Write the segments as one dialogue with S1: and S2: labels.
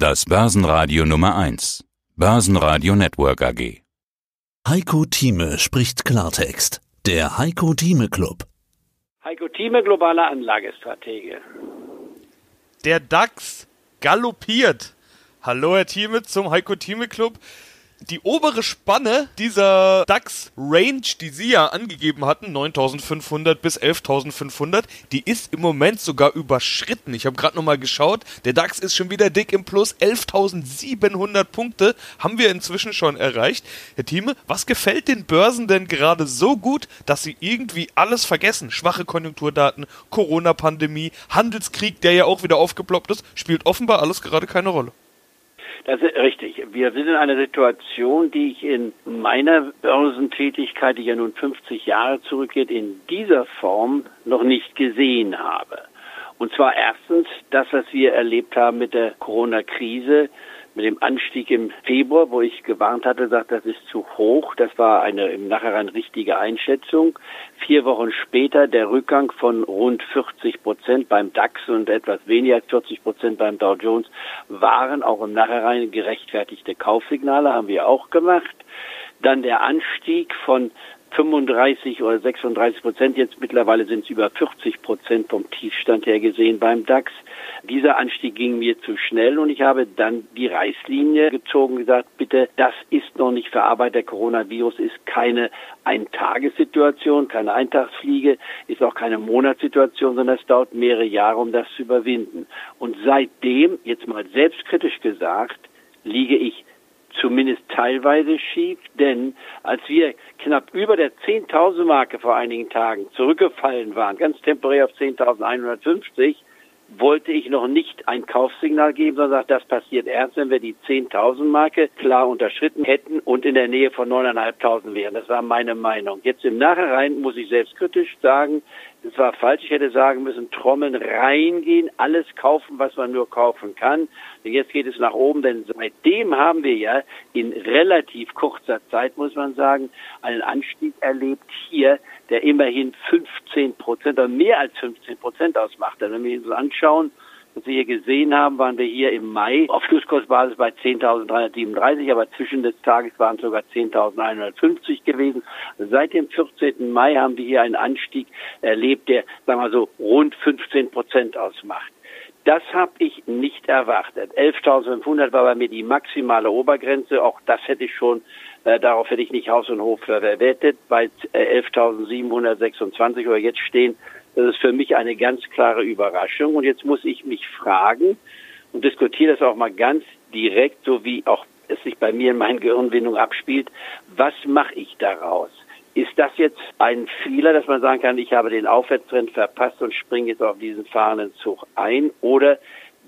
S1: Das Börsenradio Nummer 1. Börsenradio Network AG.
S2: Heiko Thieme spricht Klartext. Der Heiko Thieme Club.
S3: Heiko Thieme, globaler Anlagestratege.
S4: Der DAX galoppiert. Hallo Herr Thieme zum Heiko Thieme Club die obere Spanne dieser DAX-Range, die Sie ja angegeben hatten, 9.500 bis 11.500, die ist im Moment sogar überschritten. Ich habe gerade nochmal geschaut, der DAX ist schon wieder dick im Plus, 11.700 Punkte haben wir inzwischen schon erreicht. Herr Thieme, was gefällt den Börsen denn gerade so gut, dass sie irgendwie alles vergessen? Schwache Konjunkturdaten, Corona-Pandemie, Handelskrieg, der ja auch wieder aufgeploppt ist, spielt offenbar alles gerade keine Rolle.
S3: Das ist richtig. Wir sind in einer Situation, die ich in meiner Börsentätigkeit, die ja nun 50 Jahre zurückgeht, in dieser Form noch nicht gesehen habe. Und zwar erstens das, was wir erlebt haben mit der Corona-Krise, mit dem Anstieg im Februar, wo ich gewarnt hatte, sagt, das ist zu hoch. Das war eine im Nachhinein richtige Einschätzung. Vier Wochen später der Rückgang von rund 40 Prozent beim DAX und etwas weniger als 40 Prozent beim Dow Jones waren auch im Nachhinein gerechtfertigte Kaufsignale, haben wir auch gemacht. Dann der Anstieg von 35 oder 36 Prozent, jetzt mittlerweile sind es über 40 Prozent vom Tiefstand her gesehen beim DAX. Dieser Anstieg ging mir zu schnell und ich habe dann die Reißlinie gezogen und gesagt, bitte, das ist noch nicht verarbeitet. Der Coronavirus ist keine Eintagessituation, keine Eintagsfliege, ist auch keine Monatssituation, sondern es dauert mehrere Jahre, um das zu überwinden. Und seitdem, jetzt mal selbstkritisch gesagt, liege ich zumindest teilweise schief, denn als wir knapp über der 10.000 Marke vor einigen Tagen zurückgefallen waren, ganz temporär auf 10.150, wollte ich noch nicht ein Kaufsignal geben, sondern das passiert erst, wenn wir die 10.000 Marke klar unterschritten hätten und in der Nähe von 9.500 wären. Das war meine Meinung. Jetzt im Nachhinein muss ich selbstkritisch sagen, es war falsch. Ich hätte sagen müssen, trommeln, reingehen, alles kaufen, was man nur kaufen kann. Und jetzt geht es nach oben, denn seitdem haben wir ja in relativ kurzer Zeit, muss man sagen, einen Anstieg erlebt hier, der immerhin 15 Prozent oder mehr als 15 Prozent ausmacht. Denn wenn wir uns anschauen, was wir hier gesehen haben, waren wir hier im Mai auf Schlusskursbasis bei 10.337, aber zwischen des Tages waren es sogar 10.150 gewesen. Seit dem 14. Mai haben wir hier einen Anstieg erlebt, der, sagen wir so, rund 15 Prozent ausmacht. Das habe ich nicht erwartet. 11.500 war bei mir die maximale Obergrenze. Auch das hätte ich schon, äh, darauf hätte ich nicht Haus und Hof verwettet. Bei äh, 11.726, wo wir jetzt stehen, das ist für mich eine ganz klare Überraschung. Und jetzt muss ich mich fragen und diskutiere das auch mal ganz direkt, so wie auch es sich bei mir in meinen Gehirnwindungen abspielt. Was mache ich daraus? Ist das jetzt ein Fehler, dass man sagen kann, ich habe den Aufwärtstrend verpasst und springe jetzt auf diesen fahrenden Zug ein? Oder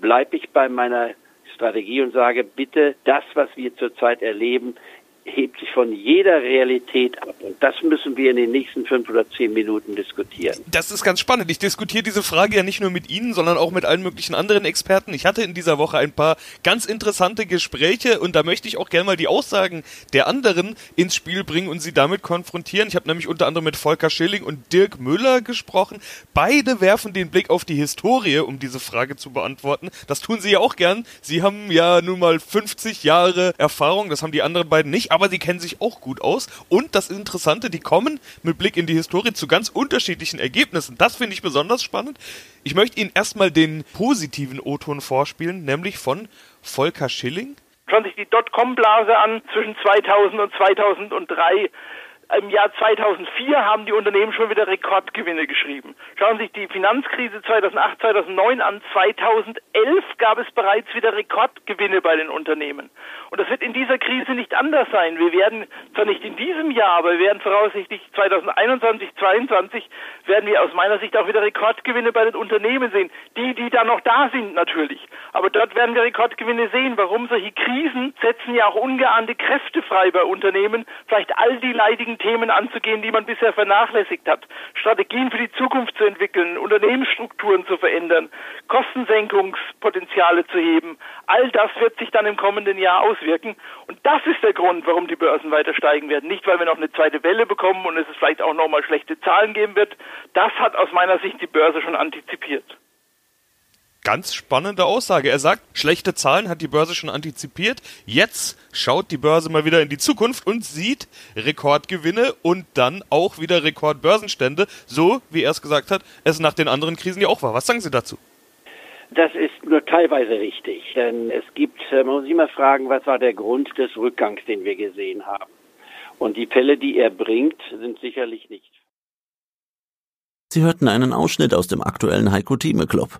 S3: bleibe ich bei meiner Strategie und sage, bitte, das, was wir zurzeit erleben, hebt sich von jeder Realität ab. Und das müssen wir in den nächsten fünf oder zehn Minuten diskutieren.
S4: Das ist ganz spannend. Ich diskutiere diese Frage ja nicht nur mit Ihnen, sondern auch mit allen möglichen anderen Experten. Ich hatte in dieser Woche ein paar ganz interessante Gespräche und da möchte ich auch gerne mal die Aussagen der anderen ins Spiel bringen und sie damit konfrontieren. Ich habe nämlich unter anderem mit Volker Schilling und Dirk Müller gesprochen. Beide werfen den Blick auf die Historie, um diese Frage zu beantworten. Das tun sie ja auch gern. Sie haben ja nun mal 50 Jahre Erfahrung, das haben die anderen beiden nicht aber sie kennen sich auch gut aus. Und das Interessante, die kommen mit Blick in die Historie zu ganz unterschiedlichen Ergebnissen. Das finde ich besonders spannend. Ich möchte Ihnen erstmal den positiven O-Ton vorspielen, nämlich von Volker Schilling.
S5: Schauen sich die Dotcom-Blase an zwischen 2000 und 2003 im Jahr 2004 haben die Unternehmen schon wieder Rekordgewinne geschrieben. Schauen Sie sich die Finanzkrise 2008, 2009 an. 2011 gab es bereits wieder Rekordgewinne bei den Unternehmen. Und das wird in dieser Krise nicht anders sein. Wir werden zwar nicht in diesem Jahr, aber wir werden voraussichtlich 2021, 2022 werden wir aus meiner Sicht auch wieder Rekordgewinne bei den Unternehmen sehen. Die, die da noch da sind natürlich. Aber dort werden wir Rekordgewinne sehen. Warum? Solche Krisen setzen ja auch ungeahnte Kräfte frei bei Unternehmen. Vielleicht all die leidigen Themen anzugehen, die man bisher vernachlässigt hat, Strategien für die Zukunft zu entwickeln, Unternehmensstrukturen zu verändern, Kostensenkungspotenziale zu heben. All das wird sich dann im kommenden Jahr auswirken. Und das ist der Grund, warum die Börsen weiter steigen werden. Nicht, weil wir noch eine zweite Welle bekommen und es vielleicht auch nochmal schlechte Zahlen geben wird. Das hat aus meiner Sicht die Börse schon antizipiert.
S4: Ganz spannende Aussage. Er sagt, schlechte Zahlen hat die Börse schon antizipiert. Jetzt schaut die Börse mal wieder in die Zukunft und sieht Rekordgewinne und dann auch wieder Rekordbörsenstände, so wie er es gesagt hat, es nach den anderen Krisen ja auch war. Was sagen Sie dazu?
S3: Das ist nur teilweise richtig, denn es gibt, äh, man muss immer fragen, was war der Grund des Rückgangs, den wir gesehen haben. Und die Fälle, die er bringt, sind sicherlich nicht.
S2: Sie hörten einen Ausschnitt aus dem aktuellen Heiko Thieme Club.